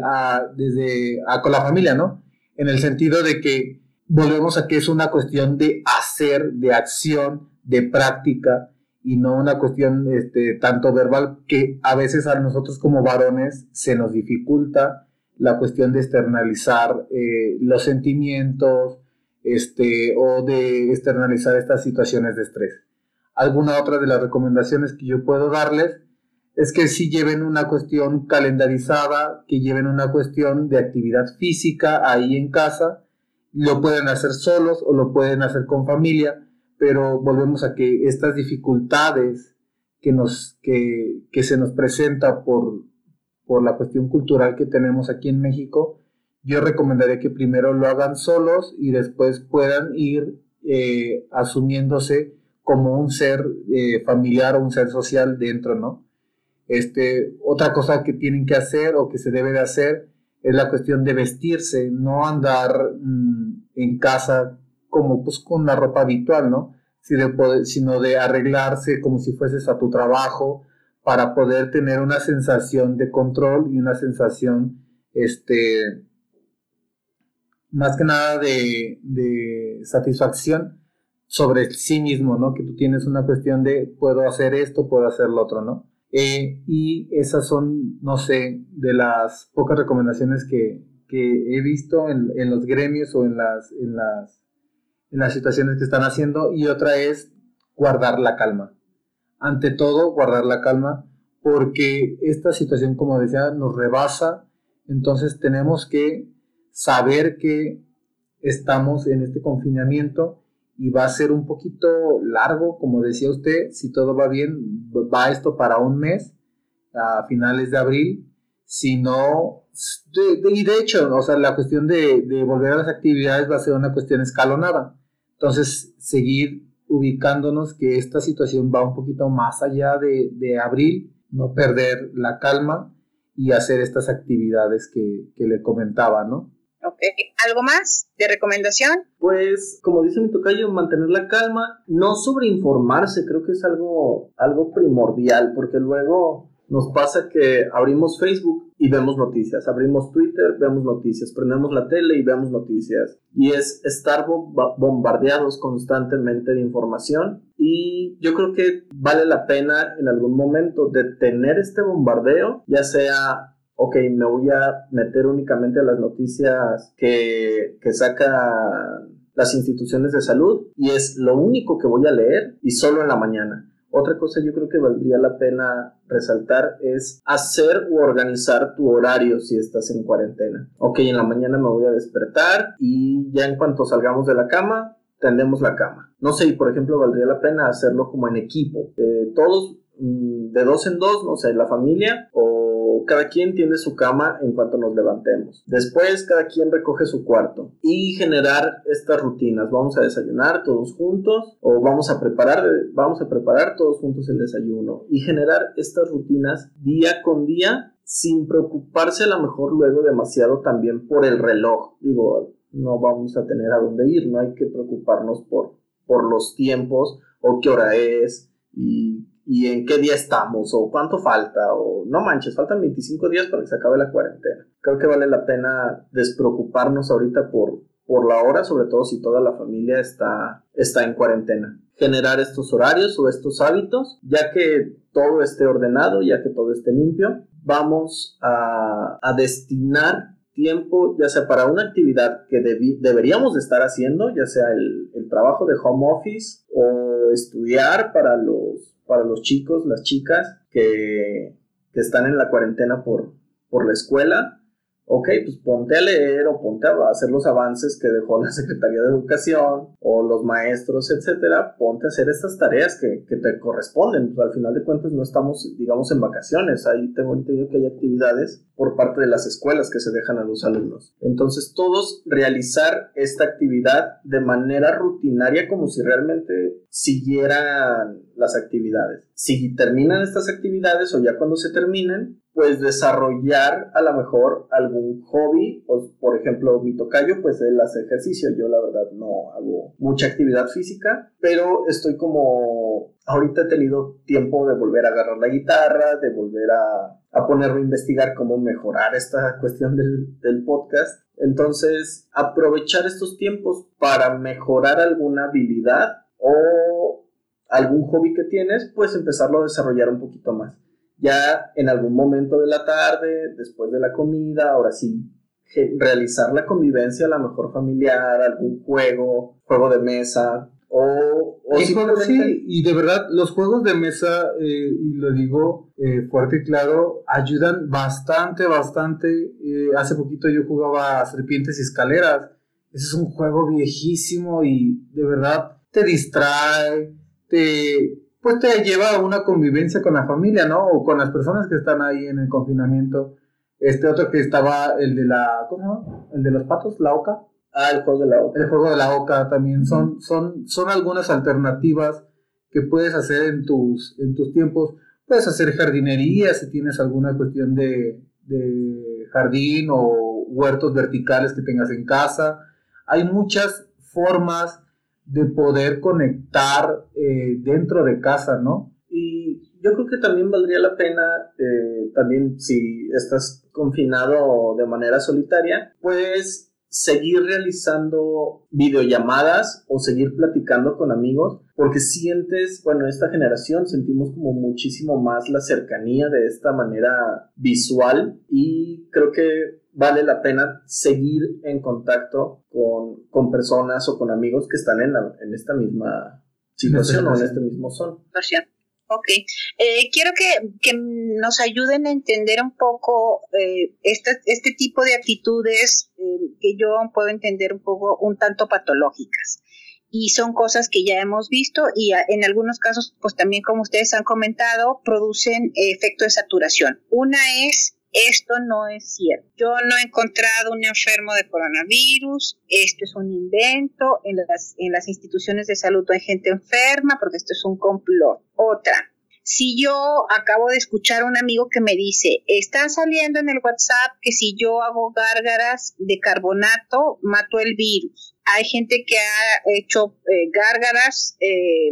S2: desde con la familia, ¿no? En el sentido de que volvemos a que es una cuestión de hacer, de acción, de práctica, y no una cuestión este, tanto verbal que a veces a nosotros como varones se nos dificulta la cuestión de externalizar eh, los sentimientos este, o de externalizar estas situaciones de estrés. Alguna otra de las recomendaciones que yo puedo darles es que si lleven una cuestión calendarizada, que lleven una cuestión de actividad física ahí en casa, lo pueden hacer solos o lo pueden hacer con familia, pero volvemos a que estas dificultades que, nos, que, que se nos presenta por, por la cuestión cultural que tenemos aquí en México, yo recomendaría que primero lo hagan solos y después puedan ir eh, asumiéndose como un ser eh, familiar o un ser social dentro, ¿no? Este, otra cosa que tienen que hacer o que se debe de hacer es la cuestión de vestirse, no andar mm, en casa como pues con la ropa habitual, ¿no? Sino de arreglarse como si fueses a tu trabajo para poder tener una sensación de control y una sensación, este, más que nada de, de satisfacción sobre sí mismo, ¿no? Que tú tienes una cuestión de puedo hacer esto, puedo hacer lo otro, ¿no? Eh, y esas son, no sé, de las pocas recomendaciones que, que he visto en, en, los gremios o en las, en las en las situaciones que están haciendo y otra es guardar la calma. Ante todo, guardar la calma porque esta situación, como decía, nos rebasa. Entonces tenemos que saber que estamos en este confinamiento y va a ser un poquito largo, como decía usted, si todo va bien, va esto para un mes, a finales de abril, si no, y de hecho, o sea, la cuestión de, de, volver a las actividades va a ser una cuestión escalonada. Entonces, seguir ubicándonos que esta situación va un poquito más allá de, de abril, no perder la calma y hacer estas actividades que, que le comentaba, ¿no?
S3: Ok, ¿algo más de recomendación?
S1: Pues, como dice mi tocayo, mantener la calma, no sobreinformarse, creo que es algo, algo primordial, porque luego nos pasa que abrimos Facebook y vemos noticias, abrimos Twitter, vemos noticias, prendemos la tele y vemos noticias. Y es estar bombardeados constantemente de información. Y yo creo que vale la pena en algún momento detener este bombardeo, ya sea ok, me voy a meter únicamente a las noticias que, que sacan las instituciones de salud y es lo único que voy a leer y solo en la mañana. Otra cosa yo creo que valdría la pena resaltar es hacer o organizar tu horario si estás en cuarentena. Ok, en la mañana me voy a despertar y ya en cuanto salgamos de la cama, tendemos la cama. No sé, por ejemplo, valdría la pena hacerlo como en equipo. Eh, todos mm, de dos en dos, no sé, la familia o cada quien tiene su cama en cuanto nos levantemos. Después cada quien recoge su cuarto y generar estas rutinas. Vamos a desayunar todos juntos o vamos a preparar, vamos a preparar todos juntos el desayuno y generar estas rutinas día con día sin preocuparse a lo mejor luego demasiado también por el reloj. Digo, no vamos a tener a dónde ir, no hay que preocuparnos por, por los tiempos o qué hora es y y en qué día estamos o cuánto falta o no manches, faltan 25 días para que se acabe la cuarentena. Creo que vale la pena despreocuparnos ahorita por, por la hora, sobre todo si toda la familia está, está en cuarentena. Generar estos horarios o estos hábitos, ya que todo esté ordenado, ya que todo esté limpio, vamos a, a destinar tiempo, ya sea para una actividad que deberíamos de estar haciendo, ya sea el, el, trabajo de home office o estudiar para los, para los chicos, las chicas que, que están en la cuarentena por, por la escuela, ok, pues ponte a leer o ponte a hacer los avances que dejó la <laughs> Secretaría de Educación o los maestros, etcétera, ponte a hacer estas tareas que, que te corresponden. Pues al final de cuentas no estamos, digamos, en vacaciones. Ahí tengo entendido que hay actividades por parte de las escuelas que se dejan a los alumnos. Entonces, todos realizar esta actividad de manera rutinaria como si realmente siguieran las actividades. Si terminan estas actividades o ya cuando se terminen, pues desarrollar a lo mejor algún hobby, o por ejemplo mi tocayo, pues él hace ejercicio, yo la verdad no hago mucha actividad física, pero estoy como, ahorita he tenido tiempo de volver a agarrar la guitarra, de volver a, a ponerme a investigar cómo mejorar esta <laughs> cuestión del, del podcast. Entonces, aprovechar estos tiempos para mejorar alguna habilidad o algún hobby que tienes, pues empezarlo a desarrollar un poquito más ya en algún momento de la tarde, después de la comida, ahora sí, realizar la convivencia a la mejor familiar, algún juego, juego de mesa, o,
S2: o sí, y de verdad los juegos de mesa, eh, y lo digo eh, fuerte y claro, ayudan bastante, bastante. Eh, hace poquito yo jugaba Serpientes y Escaleras. Ese es un juego viejísimo y de verdad te distrae, te, pues te lleva a una convivencia con la familia, ¿no? O con las personas que están ahí en el confinamiento. Este otro que estaba, el de la, ¿cómo se llama? El de los patos, la oca.
S1: Ah, el juego de la oca.
S2: El juego de la oca también. Son, son, son algunas alternativas que puedes hacer en tus, en tus tiempos. Puedes hacer jardinería si tienes alguna cuestión de, de jardín o huertos verticales que tengas en casa. Hay muchas formas de poder conectar eh, dentro de casa, ¿no?
S1: Y yo creo que también valdría la pena, eh, también si estás confinado de manera solitaria, pues seguir realizando videollamadas o seguir platicando con amigos, porque sientes, bueno, esta generación sentimos como muchísimo más la cercanía de esta manera visual y creo que vale la pena seguir en contacto con, con personas o con amigos que están en, en esta misma situación o en este mismo son.
S3: Ok. Eh, quiero que, que, nos ayuden a entender un poco eh, este, este, tipo de actitudes eh, que yo puedo entender un poco un tanto patológicas. Y son cosas que ya hemos visto y en algunos casos, pues también como ustedes han comentado, producen efecto de saturación. Una es esto no es cierto. Yo no he encontrado un enfermo de coronavirus, esto es un invento, en las, en las instituciones de salud hay gente enferma porque esto es un complot. Otra, si yo acabo de escuchar a un amigo que me dice, está saliendo en el WhatsApp que si yo hago gárgaras de carbonato, mato el virus. Hay gente que ha hecho eh, gárgaras eh,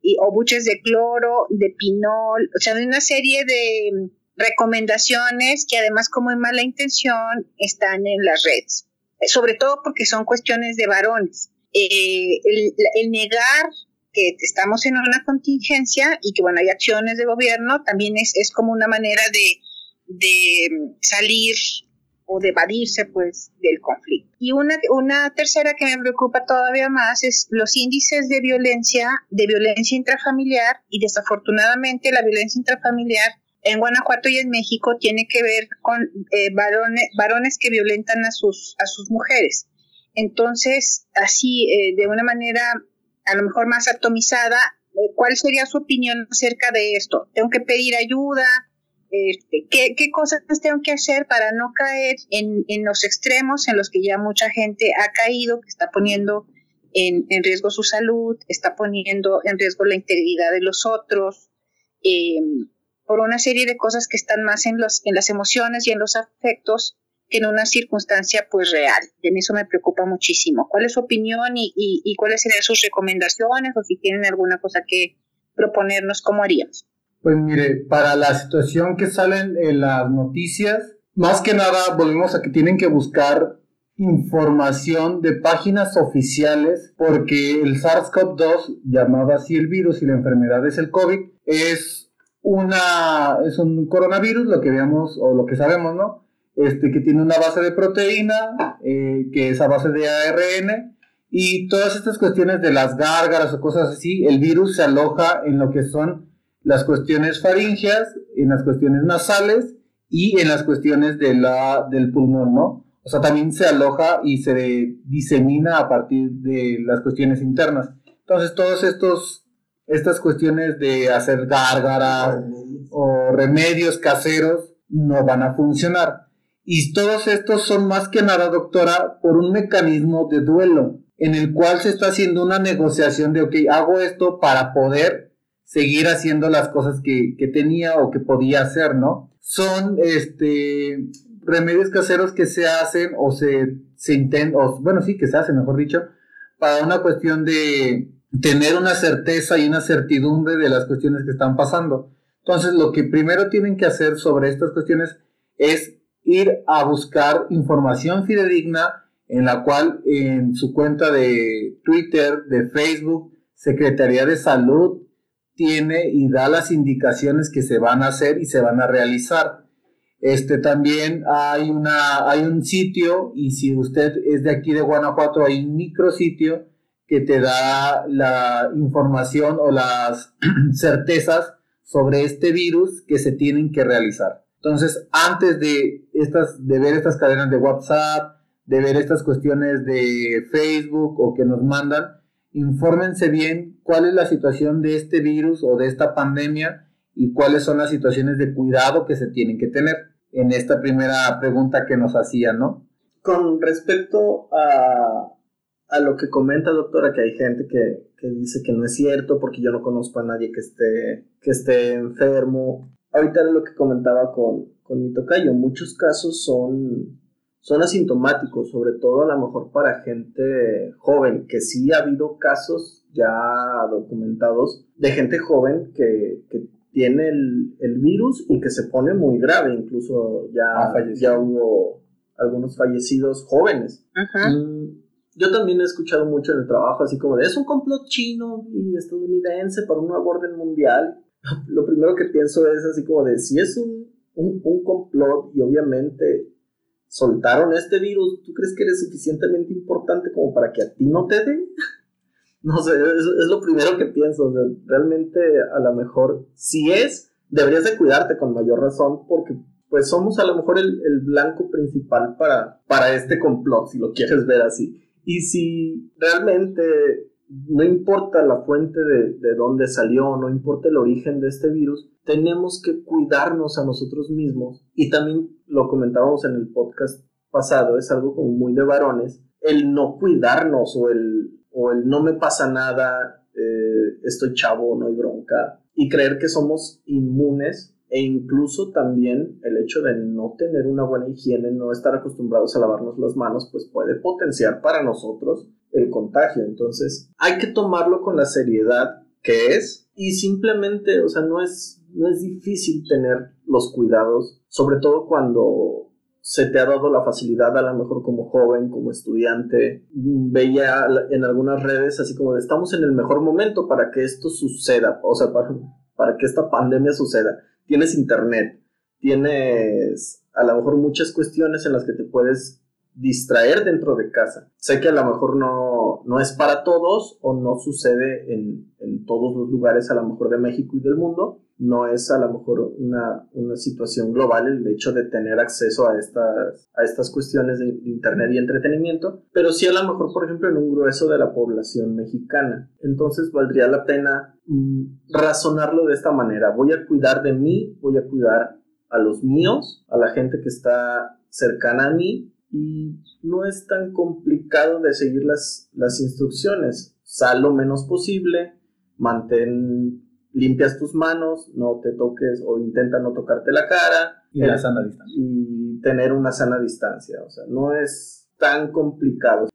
S3: y, o buches de cloro, de pinol, o sea, de una serie de recomendaciones que además como en mala intención están en las redes, eh, sobre todo porque son cuestiones de varones. Eh, el, negar que estamos en una contingencia y que bueno, hay acciones de gobierno, también es, es como una manera de, de salir o de evadirse pues del conflicto. Y una, una tercera que me preocupa todavía más es los índices de violencia, de violencia intrafamiliar y desafortunadamente la violencia intrafamiliar en Guanajuato y en México tiene que ver con eh, varones, varones que violentan a sus, a sus mujeres. Entonces, así, eh, de una manera a lo mejor más atomizada, eh, ¿cuál sería su opinión acerca de esto? ¿Tengo que pedir ayuda? Este, ¿qué, ¿qué, cosas tengo que hacer para no caer en, en, los extremos en los que ya mucha gente ha caído, que está poniendo en, en riesgo su salud, está poniendo en riesgo la integridad de los otros? Eh, por una serie de cosas que están más en, los, en las emociones y en los afectos que en una circunstancia pues real. De mí eso me preocupa muchísimo. ¿Cuál es su opinión y, y, cuáles serían sus recomendaciones o si tienen alguna cosa que proponernos, cómo haríamos?
S2: Pues mire, para la situación que salen en las noticias, más que nada volvemos a que tienen que buscar información de páginas oficiales porque el SARS-CoV-2, llamado así el virus y la enfermedad es el COVID, es una, es un coronavirus, lo que veamos o lo que sabemos, ¿no? este, que tiene una base de proteína, eh, que es a base de ARN, y todas estas cuestiones de las gárgaras o cosas así, el virus se aloja en lo que son las cuestiones faringeas, en las cuestiones nasales y en las cuestiones de la, del pulmón, ¿no? O sea, también se aloja y se disemina a partir de las cuestiones internas. Entonces, todos estos, estas cuestiones de hacer gárgaras o remedios caseros no van a funcionar. Y todos estos son más que nada, doctora, por un mecanismo de duelo, en el cual se está haciendo una negociación de, ok, hago esto para poder seguir haciendo las cosas que, que tenía o que podía hacer, ¿no? Son, este, remedios caseros que se hacen o se, se intentan, bueno, sí, que se hacen, mejor dicho, para una cuestión de tener una certeza y una certidumbre de las cuestiones que están pasando. Entonces, lo que primero tienen que hacer sobre estas cuestiones es ir a buscar información fidedigna en la cual en su cuenta de Twitter, de Facebook, Secretaría de Salud tiene y da las indicaciones que se van a hacer y se van a realizar. Este también hay una hay un sitio y si usted es de aquí de Guanajuato hay un micrositio que te da la información o las <clears throat> certezas sobre este virus que se tienen que realizar. Entonces, antes de estas de ver estas cadenas de WhatsApp, de ver estas cuestiones de Facebook o que nos mandan, infórmense bien cuál es la situación de este virus o de esta pandemia y cuáles son las situaciones de cuidado que se tienen que tener en esta primera pregunta que nos hacía, ¿no?
S1: Con respecto a, a lo que comenta, doctora, que hay gente que, que, dice que no es cierto porque yo no conozco a nadie que esté, que esté enfermo. Ahorita lo que comentaba con, con mi tocayo, muchos casos son, son asintomáticos, sobre todo a lo mejor para gente joven, que sí ha habido casos ya documentados de gente joven que, que tiene el, el, virus y que se pone muy grave, incluso ya, ah, ya hubo algunos fallecidos jóvenes. Mm, yo también he escuchado mucho en el trabajo así como de es un complot chino y estadounidense para un nuevo orden mundial. <laughs> Lo primero que pienso es así como de si es un, un, complot y obviamente soltaron este virus, ¿tú crees que eres suficientemente importante como para que a ti no te dé? <laughs> No sé, es, lo primero que pienso. realmente, a lo mejor, si es, deberías de cuidarte con mayor razón, porque pues somos a lo mejor el, el blanco principal para, para este complot, si lo quieres ver así. Y si realmente no importa la fuente de, de dónde salió, no importa el origen de este virus, tenemos que cuidarnos a nosotros mismos. Y también lo comentábamos en el podcast pasado, es algo como muy de varones, el no cuidarnos o el o el no me pasa nada, eh, estoy chavo, no hay bronca, y creer que somos inmunes e incluso también el hecho de no tener una buena higiene, no estar acostumbrados a lavarnos las manos, pues puede potenciar para nosotros el contagio. Entonces hay que tomarlo con la seriedad que es y simplemente, o sea, no es, no es difícil tener los cuidados, sobre todo cuando se te ha dado la facilidad a lo mejor como joven, como estudiante. Veía en algunas redes así como de, estamos en el mejor momento para que esto suceda, o sea, para, para que esta pandemia suceda. Tienes internet, tienes a lo mejor muchas cuestiones en las que te puedes distraer dentro de casa. Sé que a lo mejor no, no es para todos o no sucede en, en todos los lugares a lo mejor de México y del mundo, no es a lo mejor una, situación global el hecho de tener acceso a estas, a estas cuestiones de, Internet y entretenimiento, pero sí a lo mejor, por ejemplo, en un grueso de la población mexicana. Entonces valdría la pena mm, razonarlo de esta manera. Voy a cuidar de mí, voy a cuidar a los míos, a la gente que está cercana a mí y no es tan complicado de seguir las, las instrucciones. Sal lo menos posible, mantén limpias tus manos, no te toques o intenta no tocarte la cara.
S2: Y la sana distancia.
S1: Y tener una sana distancia, o sea, no es tan complicado.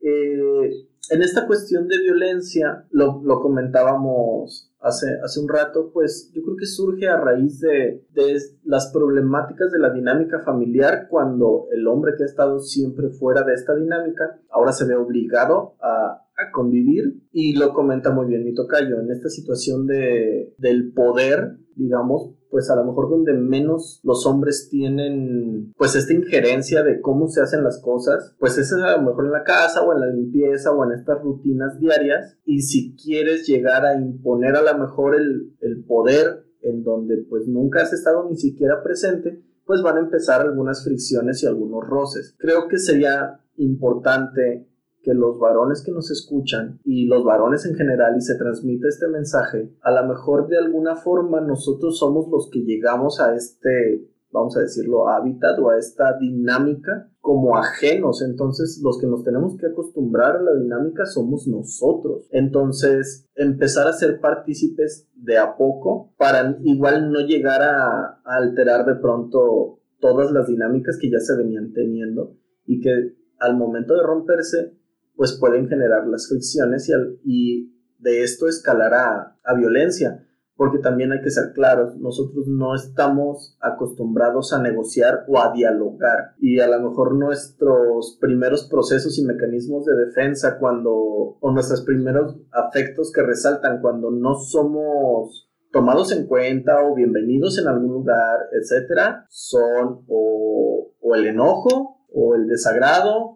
S1: Eh, en esta cuestión de violencia, lo, lo, comentábamos hace, hace un rato, pues yo creo que surge a raíz de, de, las problemáticas de la dinámica familiar cuando el hombre que ha estado siempre fuera de esta dinámica ahora se ve obligado a, a convivir y lo comenta muy bien mi tocayo en esta situación de, del poder, digamos, pues a lo mejor donde menos los hombres tienen pues esta injerencia de cómo se hacen las cosas, pues es a lo mejor en la casa o en la limpieza o en estas rutinas diarias y si quieres llegar a imponer a lo mejor el, el poder en donde pues nunca has estado ni siquiera presente, pues van a empezar algunas fricciones y algunos roces. Creo que sería importante que los varones que nos escuchan y los varones en general y se transmite este mensaje, a lo mejor de alguna forma nosotros somos los que llegamos a este, vamos a decirlo, hábitat o a esta dinámica como ajenos. Entonces los que nos tenemos que acostumbrar a la dinámica somos nosotros. Entonces empezar a ser partícipes de a poco para igual no llegar a, a alterar de pronto todas las dinámicas que ya se venían teniendo y que al momento de romperse pues pueden generar las fricciones y, y de esto escalar a, a, violencia, porque también hay que ser claros, nosotros no estamos acostumbrados a negociar o a dialogar y a lo mejor nuestros primeros procesos y mecanismos de defensa cuando, o nuestros primeros afectos que resaltan cuando no somos tomados en cuenta o bienvenidos en algún lugar, etcétera, son o, o el enojo o el desagrado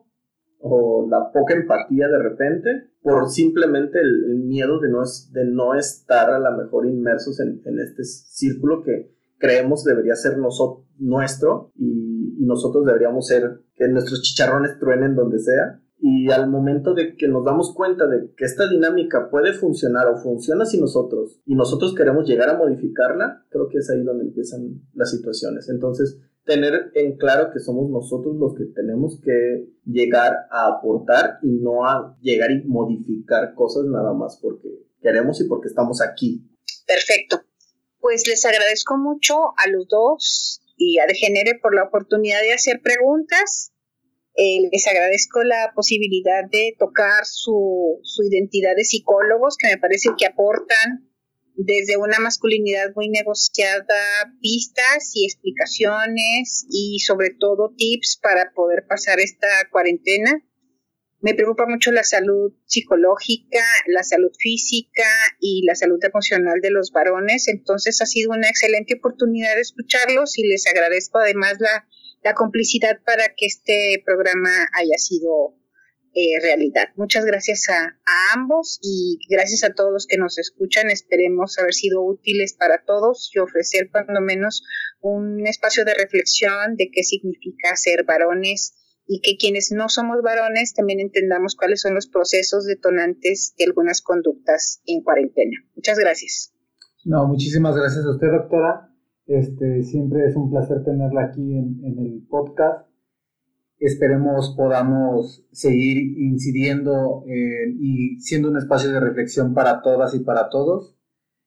S1: o la poca empatía de repente por simplemente el, miedo de no, de no estar a lo mejor inmersos en, este círculo que creemos debería ser nuestro y, y, nosotros deberíamos ser que nuestros chicharrones truenen donde sea. Y al momento de que nos damos cuenta de que esta dinámica puede funcionar o funciona sin nosotros y nosotros queremos llegar a modificarla, creo que es ahí donde empiezan las situaciones. Entonces, tener en claro que somos nosotros los que tenemos que llegar a aportar y no a llegar y modificar cosas nada más porque queremos y porque estamos aquí.
S3: Perfecto. Pues les agradezco mucho a los dos y a Degenere por la oportunidad de hacer preguntas. Eh, les agradezco la posibilidad de tocar su, su identidad de psicólogos, que me parece que aportan desde una masculinidad muy negociada, pistas y explicaciones y sobre todo tips para poder pasar esta cuarentena. Me preocupa mucho la salud psicológica, la salud física y la salud emocional de los varones, entonces ha sido una excelente oportunidad de escucharlos y les agradezco además la, la complicidad para que este programa haya sido eh, realidad. Muchas gracias a, ambos y gracias a todos los que nos escuchan. Esperemos haber sido útiles para todos y ofrecer cuando menos un espacio de reflexión de qué significa ser varones y que quienes no somos varones también entendamos cuáles son los procesos detonantes de algunas conductas en cuarentena. Muchas gracias.
S2: No, muchísimas gracias a usted, doctora. Este, siempre es un placer tenerla aquí en, en el podcast esperemos podamos seguir incidiendo eh, y siendo un espacio de reflexión para todas y para todos,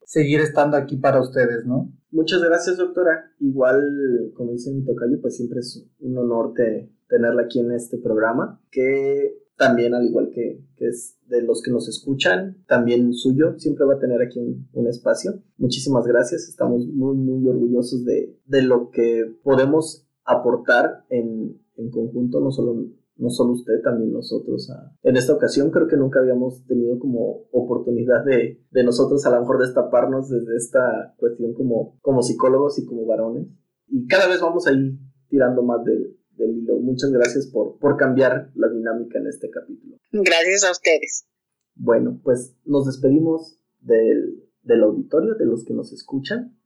S2: seguir estando aquí para ustedes, ¿no?
S1: Muchas gracias, doctora. Igual, como dice mi tocayo, pues siempre es un honor tenerla aquí en este programa, que también, al igual que, es de los que nos escuchan, también suyo, siempre va a tener aquí un, espacio. Muchísimas gracias, estamos muy, muy orgullosos de, de lo que podemos aportar en, en conjunto, no solo, no solo usted, también nosotros. En esta ocasión creo que nunca habíamos tenido como oportunidad de, de nosotros a lo mejor destaparnos desde esta cuestión como, como psicólogos y como varones. Y cada vez vamos a ir tirando más del, del hilo. Muchas gracias por, por cambiar la dinámica en este capítulo.
S3: Gracias a ustedes.
S1: Bueno, pues nos despedimos del, del auditorio, de los que nos escuchan.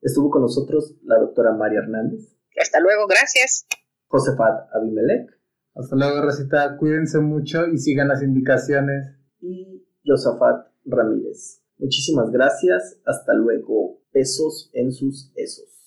S1: Estuvo con nosotros la doctora María Hernández.
S3: Hasta luego, gracias.
S1: Josefat Abimelech.
S2: Hasta luego, Rosita. Cuídense mucho y sigan las indicaciones.
S1: Y Josafat Ramírez. Muchísimas gracias. Hasta luego. Besos en sus esos.